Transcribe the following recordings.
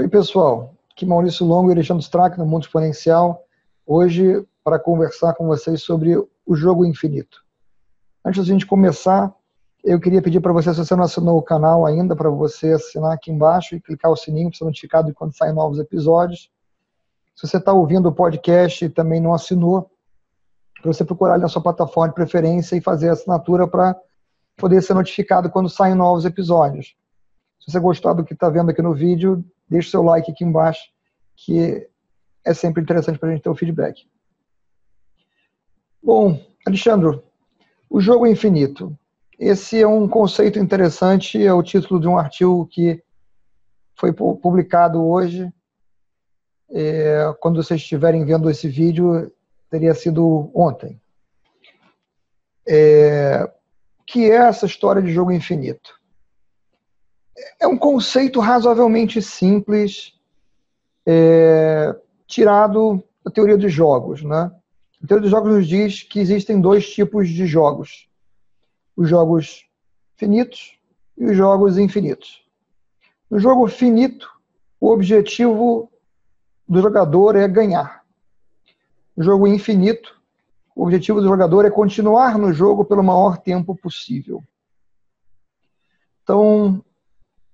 Oi, pessoal. Aqui Maurício Longo e Alexandre Strack no Mundo Exponencial. Hoje, para conversar com vocês sobre o jogo infinito. Antes de a gente começar, eu queria pedir para você, se você não assinou o canal ainda, para você assinar aqui embaixo e clicar o sininho para ser notificado quando saem novos episódios. Se você está ouvindo o podcast e também não assinou, para você procurar ali na sua plataforma de preferência e fazer a assinatura para poder ser notificado quando saem novos episódios. Se você gostar do que está vendo aqui no vídeo, deixe seu like aqui embaixo, que é sempre interessante para a gente ter o feedback. Bom, Alexandre, o jogo é infinito. Esse é um conceito interessante, é o título de um artigo que foi publicado hoje. É, quando vocês estiverem vendo esse vídeo, teria sido ontem. É, que é essa história de jogo infinito? É um conceito razoavelmente simples, é, tirado da teoria dos jogos. Né? A teoria dos jogos nos diz que existem dois tipos de jogos: os jogos finitos e os jogos infinitos. No jogo finito, o objetivo do jogador é ganhar. No jogo infinito, o objetivo do jogador é continuar no jogo pelo maior tempo possível. Então,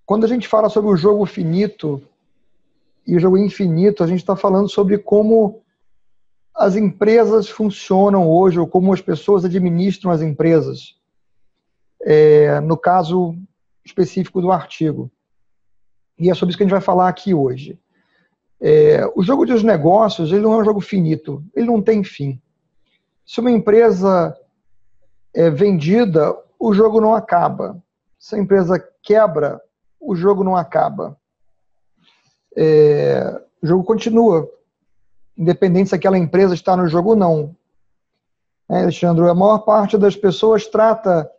quando a gente fala sobre o jogo finito e o jogo infinito, a gente está falando sobre como as empresas funcionam hoje, ou como as pessoas administram as empresas. É, no caso específico do artigo. E é sobre isso que a gente vai falar aqui hoje. É, o jogo dos negócios ele não é um jogo finito, ele não tem fim. Se uma empresa é vendida, o jogo não acaba. Se a empresa quebra, o jogo não acaba. É, o jogo continua, independente se aquela empresa está no jogo ou não. É, Alexandre, a maior parte das pessoas trata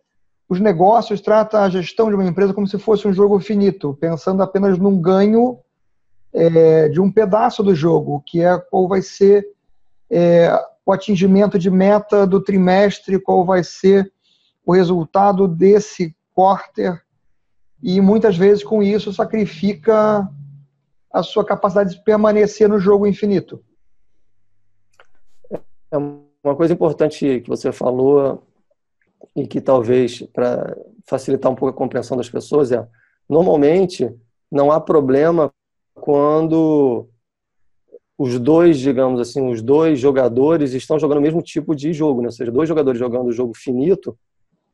os negócios, trata a gestão de uma empresa como se fosse um jogo finito, pensando apenas num ganho é, de um pedaço do jogo, que é qual vai ser é, o atingimento de meta do trimestre, qual vai ser o resultado desse quarter, e muitas vezes com isso sacrifica a sua capacidade de permanecer no jogo infinito. É uma coisa importante que você falou e que talvez para facilitar um pouco a compreensão das pessoas é normalmente não há problema quando os dois, digamos assim, os dois jogadores estão jogando o mesmo tipo de jogo, né? ou seja, dois jogadores jogando o jogo finito,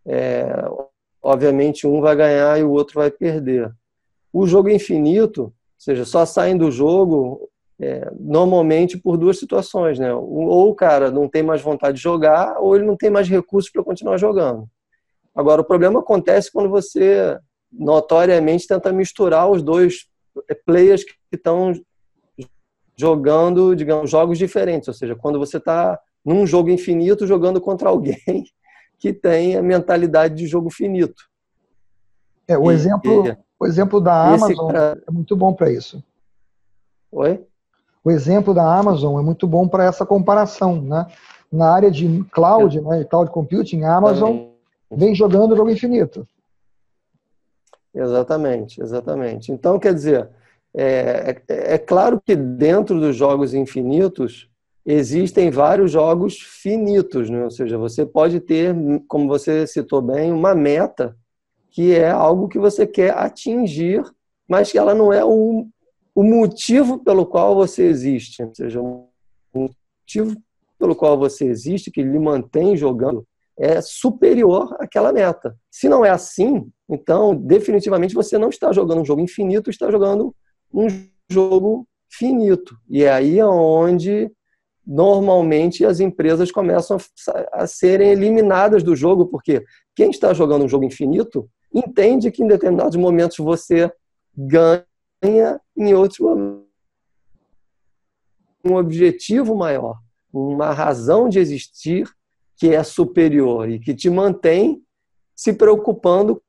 é, obviamente um vai ganhar e o outro vai perder. O jogo infinito, ou seja, só saem do jogo é, normalmente por duas situações, né? Ou o cara não tem mais vontade de jogar, ou ele não tem mais recursos para continuar jogando. Agora, o problema acontece quando você notoriamente tenta misturar os dois players que estão jogando, digamos, jogos diferentes. Ou seja, quando você está num jogo infinito jogando contra alguém que tem a mentalidade de jogo finito. É, o, e, exemplo, e, o exemplo da Amazon cara... é muito bom para isso. Oi? O exemplo da Amazon é muito bom para essa comparação. Né? Na área de cloud, é. né, cloud computing, a Amazon vem jogando o jogo infinito. Exatamente, exatamente. Então, quer dizer, é, é, é, claro que dentro dos jogos infinitos existem vários jogos finitos, né? ou seja, você pode ter, como você citou bem, uma meta que é algo que você quer atingir, mas que ela não é o, o motivo pelo qual você existe, ou seja, o motivo pelo qual você existe, que lhe mantém jogando, é superior àquela meta. Se não é assim, então definitivamente você não está jogando um jogo infinito, está jogando um jogo finito. E é aí onde normalmente as empresas começam a serem eliminadas do jogo, porque quem está jogando um jogo infinito entende que em determinados momentos você ganha, em outros momentos um objetivo maior, uma razão de existir que é superior e que te mantém se preocupando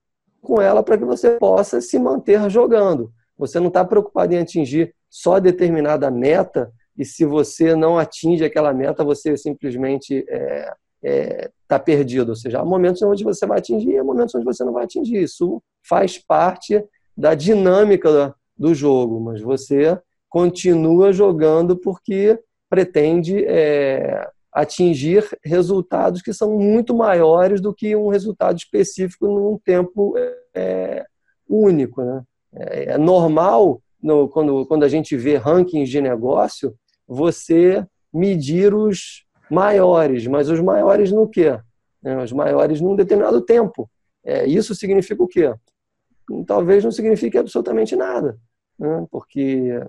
com ela para que você possa se manter jogando. Você não está preocupado em atingir só determinada meta e se você não atinge aquela meta, você simplesmente está é, é, tá perdido. Ou seja, há momentos onde você vai atingir e há momentos onde você não vai atingir. Isso faz parte da dinâmica do jogo, mas você continua jogando porque pretende é, atingir resultados que são muito maiores do que um resultado específico num tempo é, único. Né? É, é normal, no, quando, quando a gente vê rankings de negócio, você medir os maiores, mas os maiores no quê? É, os maiores num determinado tempo. É, isso significa o quê? Talvez não signifique absolutamente nada, né? porque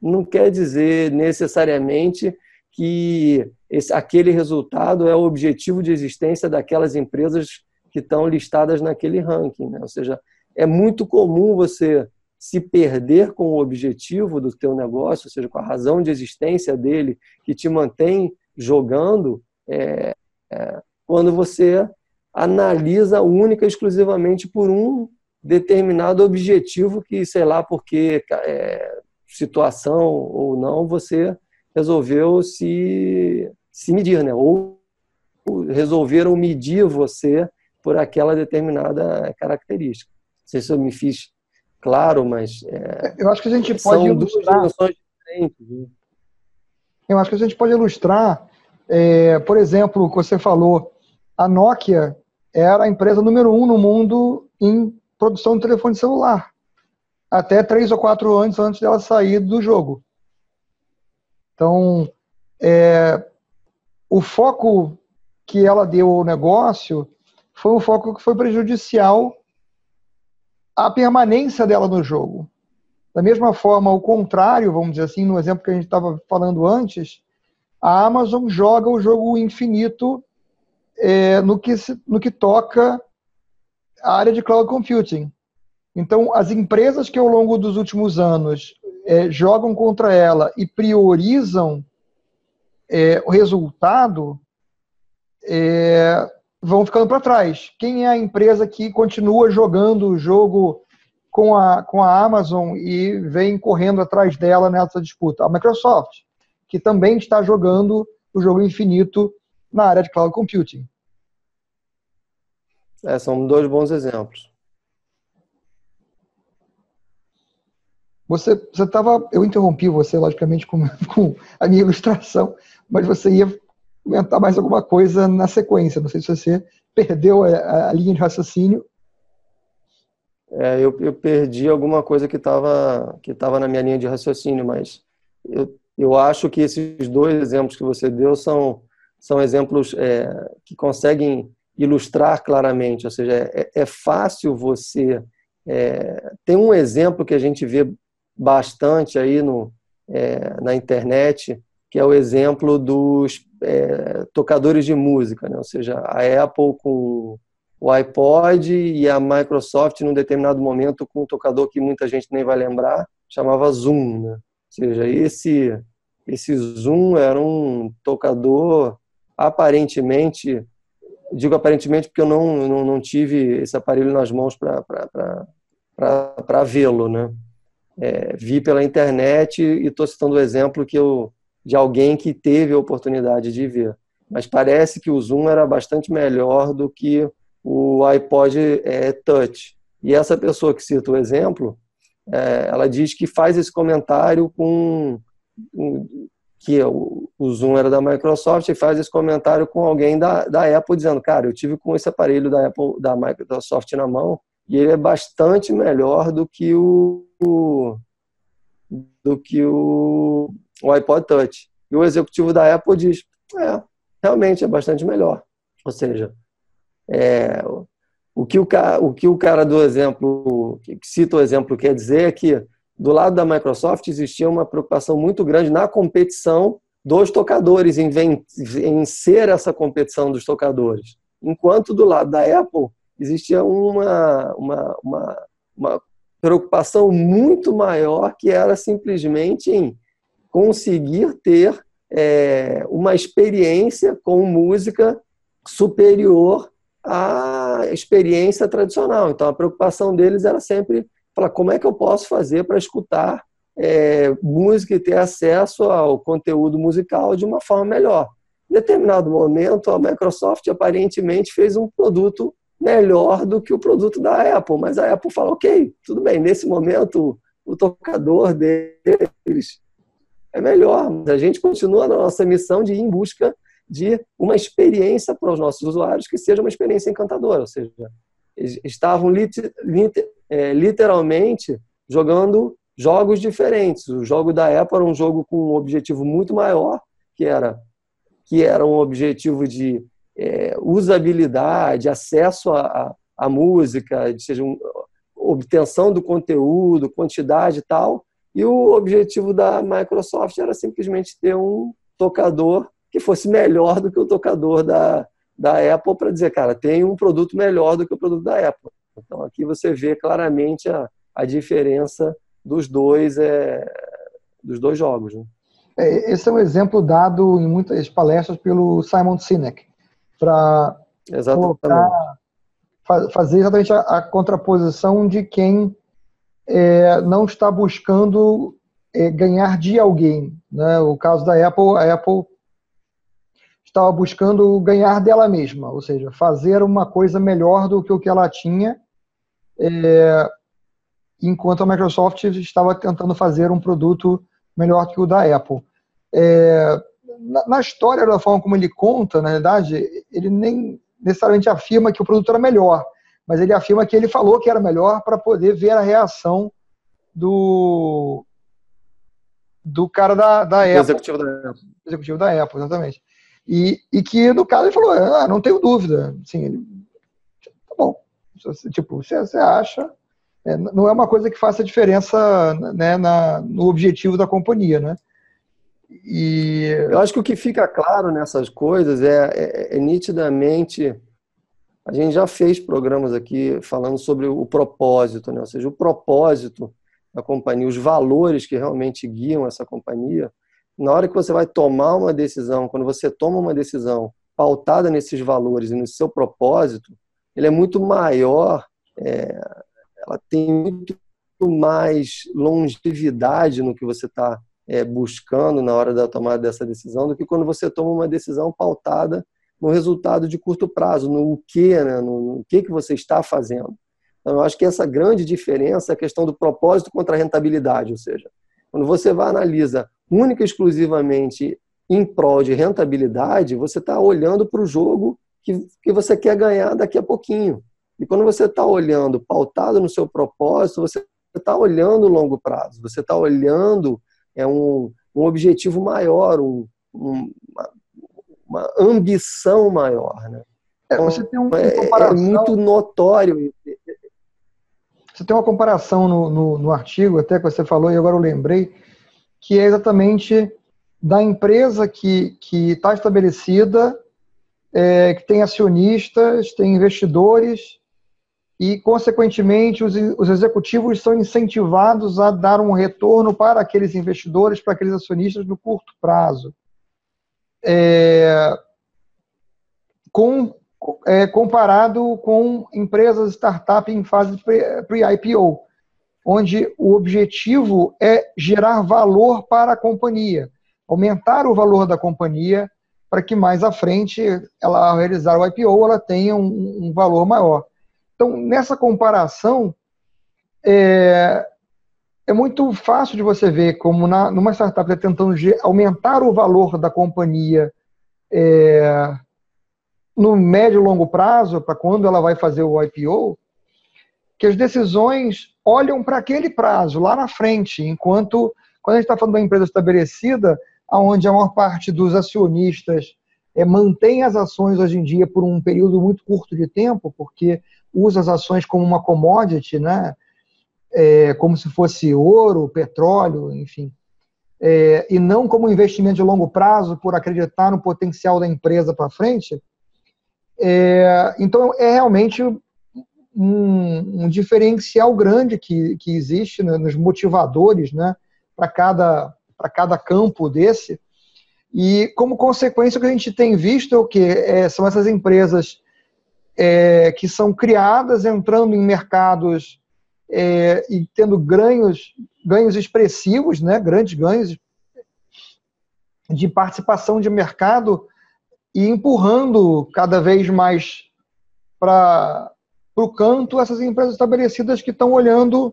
não quer dizer necessariamente que esse, aquele resultado é o objetivo de existência daquelas empresas que estão listadas naquele ranking. Né? Ou seja, é muito comum você se perder com o objetivo do teu negócio, ou seja, com a razão de existência dele que te mantém jogando, é, é, quando você analisa única e exclusivamente por um determinado objetivo que, sei lá, porque é, situação ou não, você resolveu se, se medir, né? Ou resolveram medir você por aquela determinada característica. Não sei se eu me fiz claro, mas. É, eu acho que a gente pode ilustrar. diferentes. Né? Eu acho que a gente pode ilustrar, é, por exemplo, o que você falou, a Nokia era a empresa número um no mundo em produção de telefone celular. Até três ou quatro anos antes dela sair do jogo. Então, é, o foco que ela deu ao negócio foi um foco que foi prejudicial à permanência dela no jogo. Da mesma forma, o contrário, vamos dizer assim, no exemplo que a gente estava falando antes, a Amazon joga o jogo infinito é, no, que, no que toca a área de cloud computing. Então, as empresas que ao longo dos últimos anos é, jogam contra ela e priorizam é, o resultado, é, vão ficando para trás. Quem é a empresa que continua jogando o jogo com a, com a Amazon e vem correndo atrás dela nessa disputa? A Microsoft, que também está jogando o jogo infinito na área de cloud computing. É, são dois bons exemplos. Você estava, eu interrompi você, logicamente, com, com, a minha ilustração, mas você ia comentar mais alguma coisa na sequência. Não sei se você perdeu a, a linha de raciocínio. É, eu, eu, perdi alguma coisa que estava que tava na minha linha de raciocínio, mas eu, eu acho que esses dois exemplos que você deu são, são exemplos é, que conseguem ilustrar claramente. Ou seja, é, é fácil você. É, tem um exemplo que a gente vê bastante aí no, é, na internet, que é o exemplo dos é, tocadores de música, né? ou seja, a Apple com o iPod e a Microsoft, num determinado momento, com um tocador que muita gente nem vai lembrar, chamava Zoom. Né? Ou seja, esse, esse Zoom era um tocador aparentemente, digo aparentemente porque eu não, não, não tive esse aparelho nas mãos para vê-lo, né? é, vi pela internet e estou citando o exemplo que eu, de alguém que teve a oportunidade de ver. Mas parece que o Zoom era bastante melhor do que o iPod é, Touch. E essa pessoa que cita o exemplo, é, ela diz que faz esse comentário com que o, o, Zoom era da Microsoft e faz esse comentário com alguém da, da Apple dizendo, cara, eu tive com esse aparelho da Apple, da Microsoft na mão e ele é bastante melhor do que o do que o, o iPod Touch. E o executivo da Apple diz, é, realmente é bastante melhor. Ou seja, é, o, que o, o que o cara do exemplo, que cita o exemplo, quer dizer é que do lado da Microsoft existia uma preocupação muito grande na competição dos tocadores, em, ser essa competição dos tocadores. Enquanto do lado da Apple existia uma, uma, uma, uma preocupação muito maior que era simplesmente em conseguir ter é, uma experiência com música superior à experiência tradicional. Então a preocupação deles era sempre falar como é que eu posso fazer para escutar é, música e ter acesso ao conteúdo musical de uma forma melhor. Em determinado momento, a Microsoft aparentemente fez um produto melhor do que o produto da Apple. Mas a Apple fala, ok, tudo bem, nesse momento o tocador deles é melhor. A gente continua na nossa missão de ir em busca de uma experiência para os nossos usuários que seja uma experiência encantadora. Ou seja, estavam é, literalmente jogando jogos diferentes. O jogo da Apple era um jogo com um objetivo muito maior, que era que era um objetivo de é, usabilidade, acesso à, à música, seja um, obtenção do conteúdo, quantidade e tal. E o objetivo da Microsoft era simplesmente ter um tocador que fosse melhor do que o tocador da, da Apple para dizer, cara, tem um produto melhor do que o produto da Apple. Então aqui você vê claramente a, a diferença dos dois, é, dos dois jogos. Né? É, esse é um exemplo dado em muitas palestras pelo Simon Sinek para fazer exatamente a, a, contraposição de quem é, não está buscando é, ganhar de alguém. Né? O caso da Apple, a Apple estava buscando ganhar dela mesma, ou seja, fazer uma coisa melhor do que o que ela tinha, é, enquanto a Microsoft estava tentando fazer um produto melhor que o da Apple. É, na, na, história, da forma como ele conta, na verdade, ele nem necessariamente afirma que o produto era melhor, mas ele afirma que ele falou que era melhor para poder ver a reação do do cara da, da Apple. Executivo da Apple. Executivo da Apple, exatamente. E, e que, no caso, ele falou, ah, não tenho dúvida. Assim, ele, tá bom. Tipo, você, você acha... É, não é uma coisa que faça diferença né, na, no objetivo da companhia, né? E... Eu acho que o que fica claro nessas coisas é, é, é, nitidamente. A gente já fez programas aqui falando sobre o propósito, né? ou seja, o propósito da companhia, os valores que realmente guiam essa companhia. Na hora que você vai tomar uma decisão, quando você toma uma decisão pautada nesses valores e no seu propósito, ele é muito maior, é, ela tem muito mais longevidade no que você está é, buscando na hora da tomada dessa decisão do que quando você toma uma decisão pautada no resultado de curto prazo, no que, né, no, que, que você está fazendo. Então, eu acho que essa grande diferença é a questão do propósito contra a rentabilidade, ou seja, quando você vai analisa única e exclusivamente em prol de rentabilidade, você está olhando para o jogo que, que você quer ganhar daqui a pouquinho. E quando você está olhando pautado no seu propósito, você está olhando longo prazo, você está olhando é um, um objetivo maior, um, um, uma, ambição maior. Né? É, você tem um, é, é, muito notório. Você tem uma comparação no, no, no artigo, até que você falou, e agora eu lembrei, que é exatamente da empresa que está estabelecida, é, que tem acionistas, tem investidores, e, consequentemente, os, os executivos são incentivados a dar um retorno para aqueles investidores, para aqueles acionistas no curto prazo. É, com, é, comparado com empresas startup em fase pre-IPO, onde o objetivo é gerar valor para a companhia, aumentar o valor da companhia para que mais à frente, ela, ao realizar o IPO, ela tenha um, um valor maior. Então, nessa comparação, é, é muito fácil de você ver como na, numa startup está tentando aumentar o valor da companhia é, no médio e longo prazo, para quando ela vai fazer o IPO, que as decisões olham para aquele prazo, lá na frente, enquanto, quando a gente está falando de uma empresa estabelecida, onde a maior parte dos acionistas é, mantém as ações hoje em dia por um período muito curto de tempo, porque usa as ações como uma commodity, né? É, como se fosse ouro, petróleo, enfim, é, e não como investimento de longo prazo por acreditar no potencial da empresa para frente. É, então, é realmente um, um, diferencial grande que, que existe né, nos motivadores né, para cada, cada campo desse. E, como consequência, o que a gente tem visto é o que? É, são essas empresas é, que são criadas entrando em mercados é, e tendo ganhos, ganhos expressivos, né, grandes ganhos de participação de mercado e empurrando cada vez mais para o canto essas empresas estabelecidas que estão olhando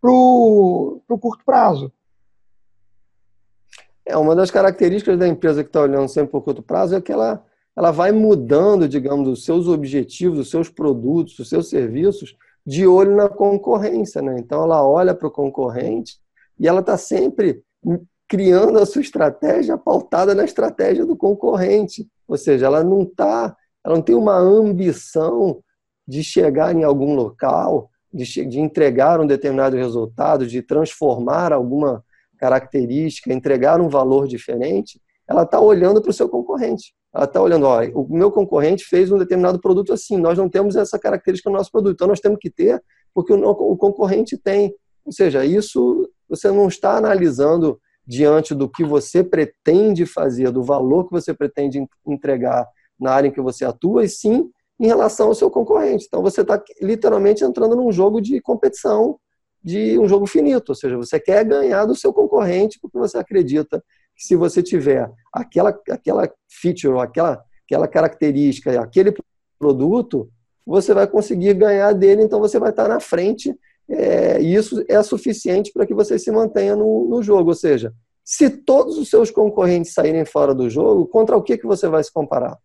para o curto prazo. É, uma das características da empresa que está olhando sempre para o curto prazo é que ela, ela vai mudando, digamos, os seus objetivos, os seus produtos, os seus serviços, de olho na concorrência. Né? Então, ela olha para o concorrente e ela está sempre criando a sua estratégia pautada na estratégia do concorrente. Ou seja, ela não tá, ela não tem uma ambição de chegar em algum local, de, de entregar um determinado resultado, de transformar alguma característica, entregar um valor diferente. Ela está olhando para o seu concorrente. Ela está olhando, ó, o meu concorrente fez um determinado produto assim, nós não temos essa característica no nosso produto, então nós temos que ter, porque o, o concorrente tem. Ou seja, isso você não está analisando diante do que você pretende fazer, do valor que você pretende entregar na área em que você atua, e sim em relação ao seu concorrente. Então você está literalmente entrando num jogo de competição, de um jogo finito, ou seja, você quer ganhar do seu concorrente porque você acredita que se você tiver aquela, aquela feature, aquela, aquela característica, aquele produto, você vai conseguir ganhar dele, então você vai estar na frente é, e isso é suficiente para que você se mantenha no, no, jogo. Ou seja, se todos os seus concorrentes saírem fora do jogo, contra o que, que você vai se comparar?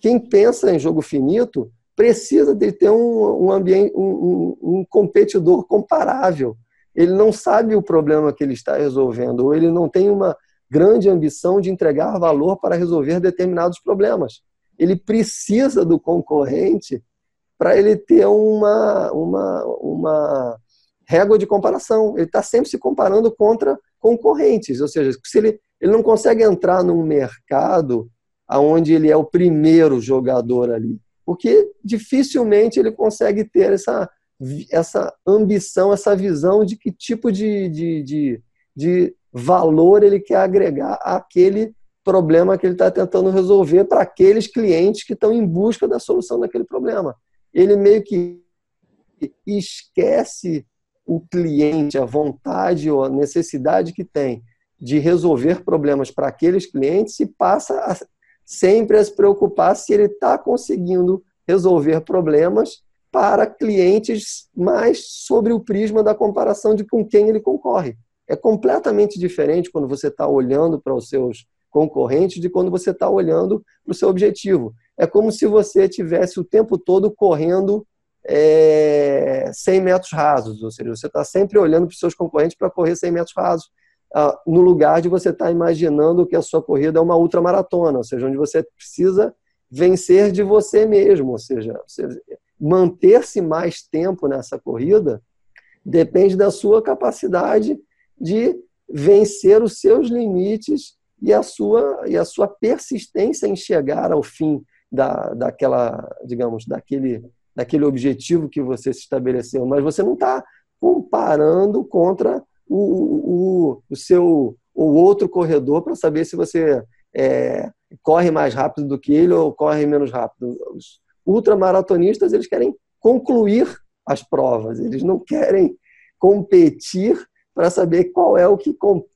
Quem pensa em jogo finito precisa de ter um, um ambiente, um, um, um competidor comparável. Ele não sabe o problema que ele está resolvendo, ou ele não tem uma grande ambição de entregar valor para resolver determinados problemas. Ele precisa do concorrente para ele ter uma, uma, uma régua de comparação. Ele está sempre se comparando contra concorrentes, ou seja, se ele, ele não consegue entrar num mercado onde ele é o primeiro jogador ali, porque dificilmente ele consegue ter essa, essa ambição, essa visão de que tipo de, de, de, de valor ele quer agregar àquele problema que ele está tentando resolver para aqueles clientes que estão em busca da solução daquele problema. Ele meio que esquece o cliente, a vontade ou a necessidade que tem de resolver problemas para aqueles clientes e passa a, sempre a se preocupar se ele está conseguindo resolver problemas para clientes mais sobre o prisma da comparação de com quem ele concorre. É completamente diferente quando você está olhando para os seus concorrentes de quando você está olhando para o seu objetivo. É como se você tivesse o tempo todo correndo é, 100 metros rasos, ou seja, você está sempre olhando para os seus concorrentes para correr 100 metros rasos, ah, no lugar de você estar tá imaginando que a sua corrida é uma ultramaratona, ou seja, onde você precisa vencer de você mesmo, ou seja, manter-se mais tempo nessa corrida depende da sua capacidade de vencer os seus limites e a sua, e a sua persistência em chegar ao fim da, daquela, digamos, daquele daquele objetivo que você se estabeleceu, mas você não está comparando contra o, o, o seu o outro corredor para saber se você é, corre mais rápido do que ele ou corre menos rápido. Os ultramaratonistas eles querem concluir as provas, eles não querem competir para saber qual é o que com,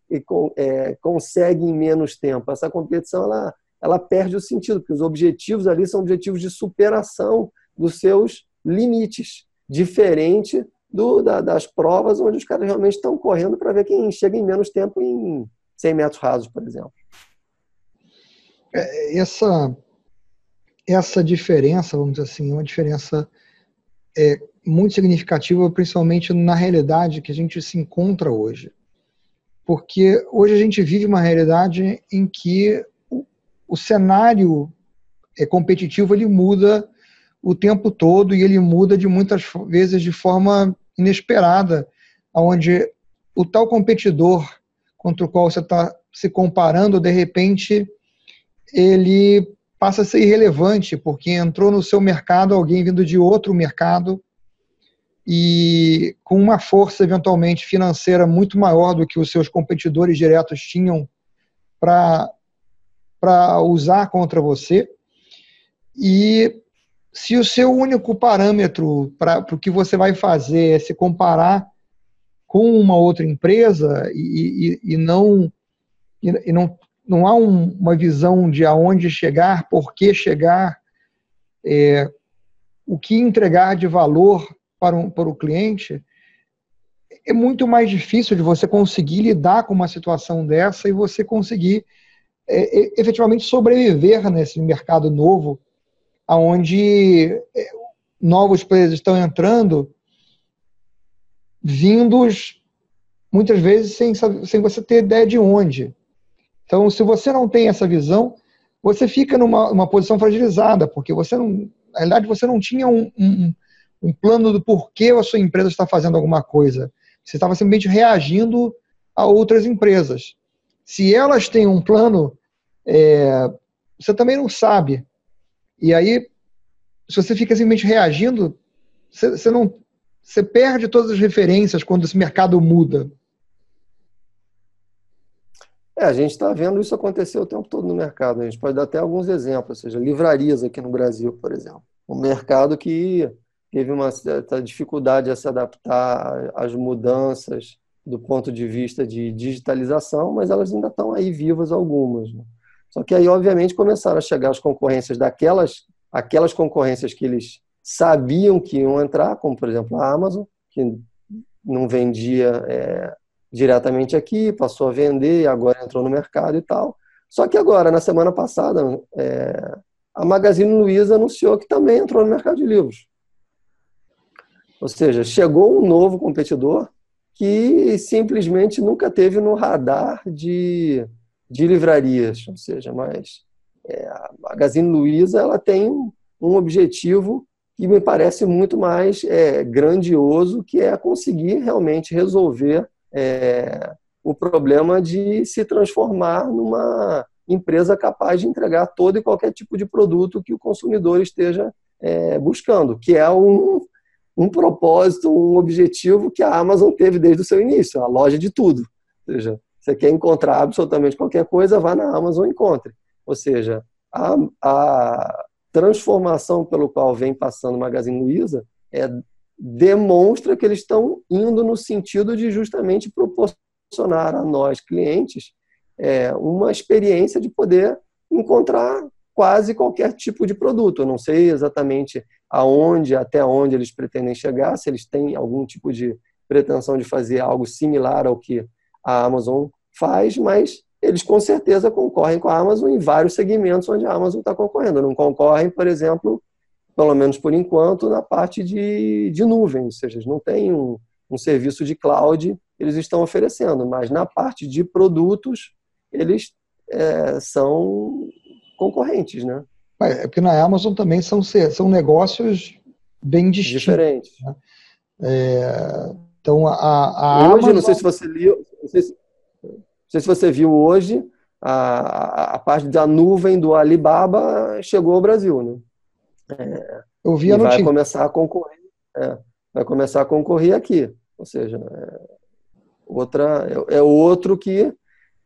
é, consegue em menos tempo. Essa competição ela, ela perde o sentido, porque os objetivos ali são objetivos de superação dos seus limites, diferente do, da, das provas onde os caras realmente estão correndo para ver quem chega em menos tempo em 100 metros rasos, por exemplo. É, essa, essa diferença, vamos dizer assim, é uma diferença é, muito significativa, principalmente na realidade que a gente se encontra hoje. Porque hoje a gente vive uma realidade em que o, o cenário é, competitivo ele muda o tempo todo e ele muda de muitas vezes de forma inesperada, onde o tal competidor contra o qual você está se comparando, de repente, ele passa a ser irrelevante, porque entrou no seu mercado alguém vindo de outro mercado e com uma força eventualmente financeira muito maior do que os seus competidores diretos tinham para usar contra você. E se o seu único parâmetro para o que você vai fazer é se comparar com uma outra empresa e, e, e não, e, não, não há um, uma visão de aonde chegar, por que chegar, é, o que entregar de valor para, um, para o cliente, é muito mais difícil de você conseguir lidar com uma situação dessa e você conseguir é, é efetivamente sobreviver nesse mercado novo, onde é, novos players estão entrando, vindos muitas vezes sem, sem você ter ideia de onde. Então, se você não tem essa visão, você fica numa uma posição fragilizada, porque você não, na realidade, você não tinha um, um, um plano do porquê a sua empresa está fazendo alguma coisa. Você estava simplesmente reagindo a outras empresas. Se elas têm um plano, é, você também não sabe. E aí, se você fica simplesmente reagindo, você, você não, você perde todas as referências quando esse mercado muda. É, a gente está vendo isso acontecer o tempo todo no mercado. A gente pode dar até alguns exemplos, ou seja, livrarias aqui no Brasil, por exemplo. Um mercado que teve uma certa dificuldade a se adaptar às mudanças do ponto de vista de digitalização, mas elas ainda estão aí vivas algumas. Né? Só que aí, obviamente, começaram a chegar as concorrências daquelas aquelas concorrências que eles sabiam que iam entrar, como, por exemplo, a Amazon, que não vendia é, diretamente aqui, passou a vender, agora entrou no mercado e tal. Só que agora, na semana passada, é, a Magazine Luiza anunciou que também entrou no mercado de livros. Ou seja, chegou um novo competidor que simplesmente nunca teve no radar de, de livrarias. Ou seja, mas é, a Magazine Luiza ela tem um objetivo que me parece muito mais é, grandioso, que é conseguir realmente resolver é, o problema de se transformar numa empresa capaz de entregar todo e qualquer tipo de produto que o consumidor esteja é, buscando, que é um, um propósito, um objetivo que a Amazon teve desde o seu início, a loja de tudo. Ou seja, você quer encontrar absolutamente qualquer coisa, vá na Amazon e encontre. Ou seja, a, a transformação pelo qual vem passando o Magazine Luiza é demonstra que eles estão indo no sentido de justamente proporcionar a nós, clientes, é, uma experiência de poder encontrar quase qualquer tipo de produto. Eu não sei exatamente aonde, até onde eles pretendem chegar, se eles têm algum tipo de pretensão de fazer algo similar ao que a Amazon faz, mas eles com certeza concorrem com a Amazon em vários segmentos onde a Amazon está concorrendo. Não concorrem, por exemplo, pelo menos por enquanto, na parte de, de nuvem, ou seja, eles não têm um, um serviço de cloud, eles estão oferecendo, mas na parte de produtos, eles é, são concorrentes, né? É porque na Amazon também são, são negócios bem distintos. Diferentes. Né? É, então, a, a Hoje, Amazon... não sei se você viu, não sei se, não sei se você viu hoje, a, a parte da nuvem do Alibaba chegou ao Brasil, né? É, eu vi a e vai começar a concorrer, é, vai começar a concorrer aqui, ou seja, é, outra é, é, outro que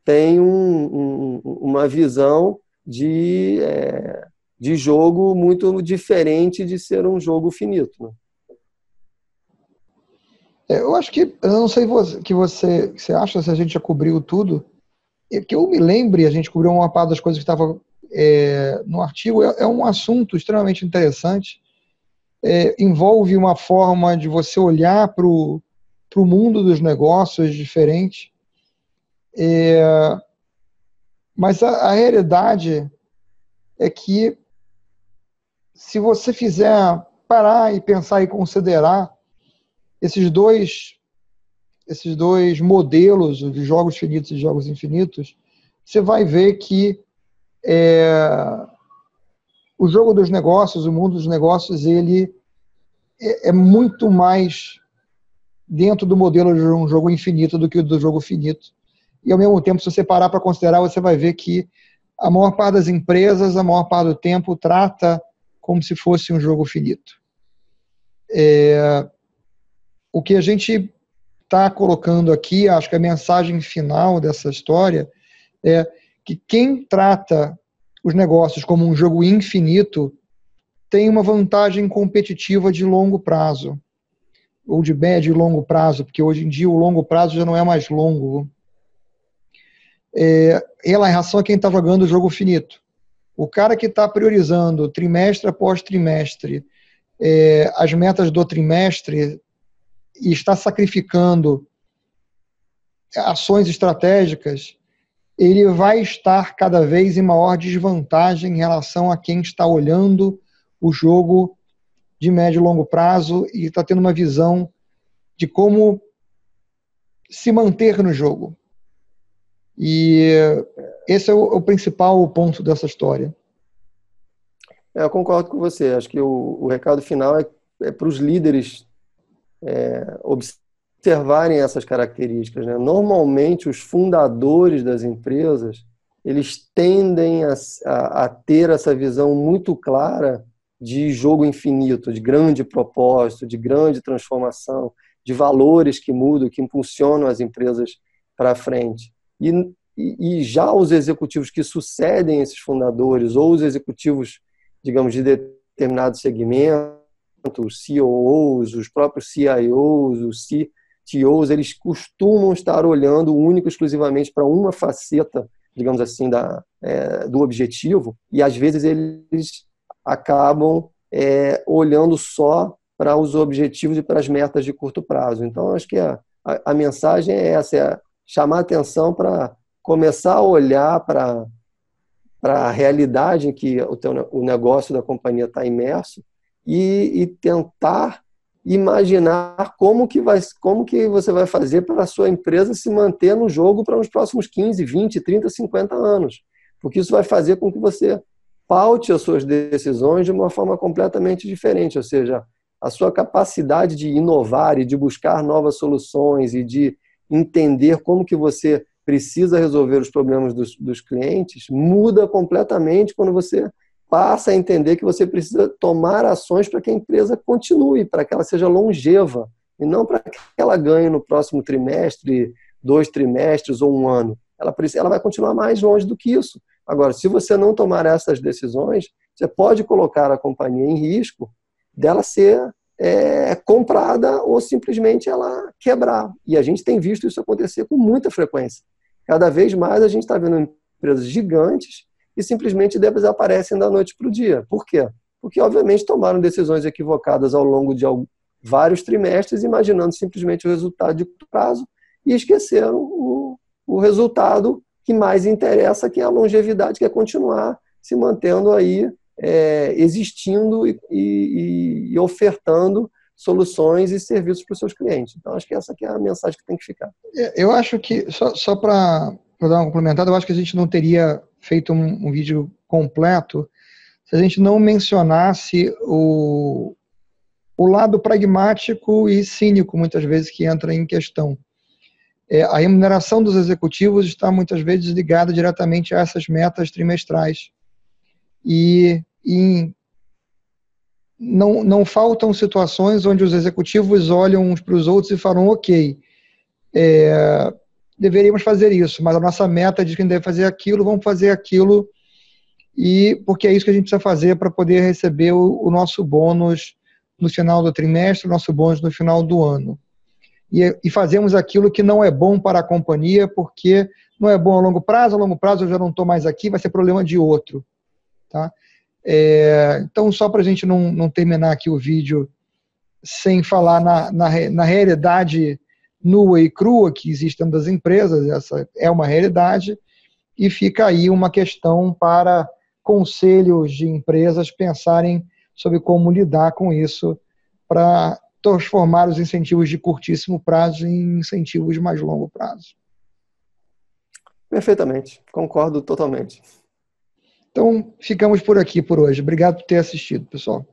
tem um, um, uma visão de é, de jogo muito diferente de ser um jogo finito. Né? É, eu acho que eu não sei que você você acha se a gente já cobriu tudo. Que eu me lembre, a gente cobriu uma parte das coisas que estava é, no artigo é, é, um assunto extremamente interessante. É, envolve uma forma de você olhar para o mundo dos negócios diferente. É, mas a, a realidade é que se você fizer parar e pensar e considerar esses dois esses dois modelos de jogos finitos e jogos infinitos, você vai ver que é, o jogo dos negócios, o mundo dos negócios, ele é, é muito mais dentro do modelo de um jogo infinito do que do jogo finito. E ao mesmo tempo, se você parar para considerar, você vai ver que a maior parte das empresas, a maior parte do tempo, trata como se fosse um jogo finito. É, o que a gente está colocando aqui, acho que a mensagem final dessa história é que quem trata os negócios como um jogo infinito tem uma vantagem competitiva de longo prazo, ou de médio e longo prazo, porque hoje em dia o longo prazo já não é mais longo. É, em relação a quem está jogando o jogo finito. O cara que está priorizando trimestre após trimestre é, as metas do trimestre, e está sacrificando ações estratégicas, ele vai estar cada vez em maior desvantagem em relação a quem está olhando o jogo de médio e longo prazo e está tendo uma visão de como se manter no jogo. E esse é o, o principal ponto dessa história. É, eu concordo com você. Acho que o, o recado final é, é para os líderes é, observarem essas características. Né? Normalmente, os fundadores das empresas eles tendem a, a, a, ter essa visão muito clara de jogo infinito, de grande propósito, de grande transformação, de valores que mudam, que impulsionam as empresas para frente. E, e, e já os executivos que sucedem esses fundadores ou os executivos, digamos, de determinado segmento, os CEOs, os próprios CIOs, os CTOs, eles costumam estar olhando único exclusivamente para uma faceta, digamos assim, da, é, do objetivo, e às vezes eles acabam é, olhando só para os objetivos e para as metas de curto prazo. Então, acho que a, a, a mensagem é essa, é chamar atenção para começar a olhar para a realidade em que o, teu, o negócio da companhia está imerso e, e, tentar imaginar como que, vai, como que você vai fazer para a sua empresa se manter no jogo para os próximos 15, 20, 30, 50 anos. Porque isso vai fazer com que você paute as suas decisões de uma forma completamente diferente, ou seja, a sua capacidade de inovar e de buscar novas soluções e de entender como que você precisa resolver os problemas dos, dos clientes muda completamente quando você passa a entender que você precisa tomar ações para que a empresa continue, para que ela seja longeva, e não para que ela ganhe no próximo trimestre, dois trimestres ou um ano. Ela, ela vai continuar mais longe do que isso. Agora, se você não tomar essas decisões, você pode colocar a companhia em risco dela ser é, comprada ou simplesmente ela quebrar. E a gente tem visto isso acontecer com muita frequência. Cada vez mais a gente está vendo empresas gigantes e simplesmente desaparecem da noite para o dia. Por quê? Porque, obviamente, tomaram decisões equivocadas ao longo de vários trimestres, imaginando simplesmente o resultado de curto prazo e esqueceram o, o resultado que mais interessa, que é a longevidade, que é continuar se mantendo aí é, existindo e, e, e, ofertando soluções e serviços para os seus clientes. Então, acho que essa é a mensagem que tem que ficar. É, eu acho que, só, só para dar uma complementada, eu acho que a gente não teria feito um, um vídeo completo se a gente não mencionasse o, o lado pragmático e cínico, muitas vezes, que entra em questão. É, a remuneração dos executivos está muitas vezes ligada diretamente a essas metas trimestrais e, e não, não faltam situações onde os executivos olham uns para os outros e falam, ok, é, deveríamos fazer isso, mas a nossa meta diz que a gente deve fazer aquilo, vamos fazer aquilo, e porque é isso que a gente precisa fazer para poder receber o, o, nosso bônus no final do trimestre, o nosso bônus no final do ano. E, e fazemos aquilo que não é bom para a companhia, porque não é bom a longo prazo, a longo prazo eu já não estou mais aqui, vai ser problema de outro. Tá? É, então, só para a gente não, não terminar aqui o vídeo sem falar na, na, na realidade nua e crua que existe dentro das empresas, essa é uma realidade, e fica aí uma questão para conselhos de empresas pensarem sobre como lidar com isso para transformar os incentivos de curtíssimo prazo em incentivos de mais longo prazo. Perfeitamente, concordo totalmente. Então, ficamos por aqui por hoje. Obrigado por ter assistido, pessoal.